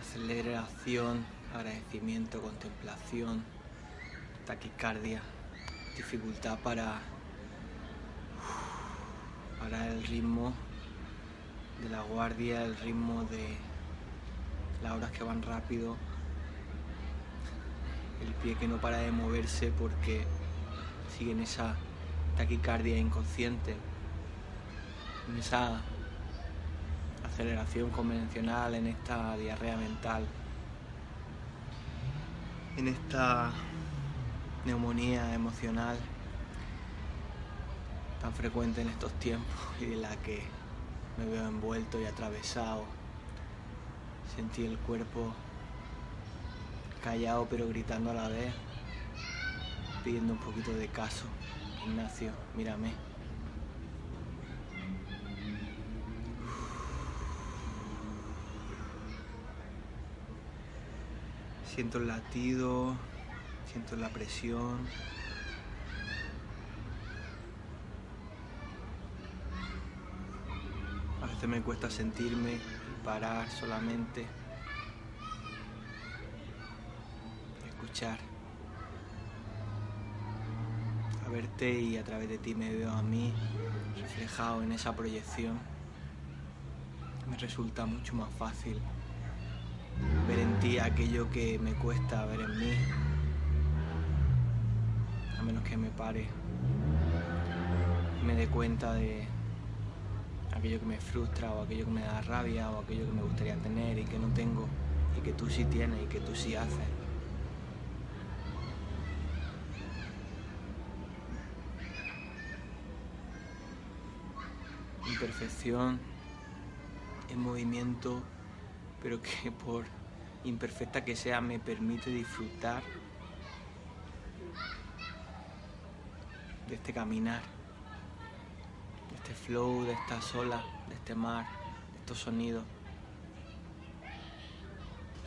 aceleración, agradecimiento, contemplación, taquicardia, dificultad para, para el ritmo de la guardia, el ritmo de las horas que van rápido, el pie que no para de moverse porque sigue en esa taquicardia inconsciente, en esa aceleración convencional, en esta diarrea mental, en esta neumonía emocional tan frecuente en estos tiempos y de la que me veo envuelto y atravesado. Sentí el cuerpo callado pero gritando a la vez, pidiendo un poquito de caso. Ignacio, mírame. Siento el latido, siento la presión. A veces me cuesta sentirme, parar solamente, escuchar, a verte y a través de ti me veo a mí reflejado en esa proyección. Me resulta mucho más fácil aquello que me cuesta ver en mí, a menos que me pare, me dé cuenta de aquello que me frustra o aquello que me da rabia o aquello que me gustaría tener y que no tengo y que tú sí tienes y que tú sí haces. Imperfección en movimiento, pero que por imperfecta que sea me permite disfrutar de este caminar este flow, de esta olas, de este mar, de estos sonidos.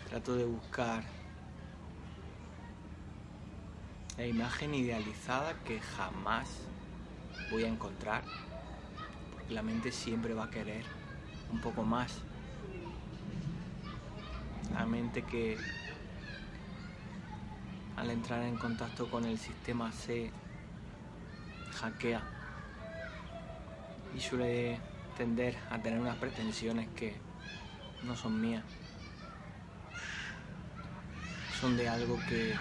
Trato de buscar la imagen idealizada que jamás voy a encontrar, porque la mente siempre va a querer un poco más. La mente que al entrar en contacto con el sistema se hackea y suele tender a tener unas pretensiones que no son mías. Son de algo que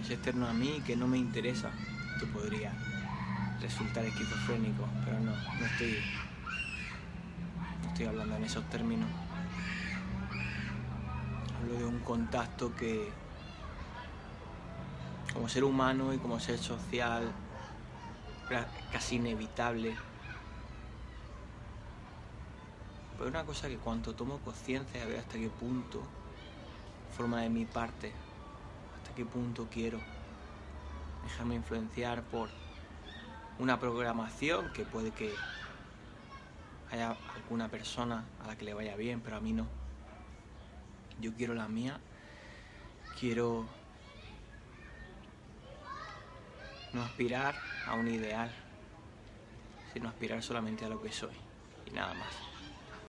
es externo a mí y que no me interesa. Esto podría resultar esquizofrénico, pero no, no estoy, no estoy hablando en esos términos. Hablo de un contacto que como ser humano y como ser social casi inevitable. Pero una cosa que cuando tomo conciencia de ver hasta qué punto forma de mi parte, hasta qué punto quiero dejarme influenciar por una programación que puede que haya alguna persona a la que le vaya bien, pero a mí no. Yo quiero la mía, quiero no aspirar a un ideal, sino aspirar solamente a lo que soy y nada más.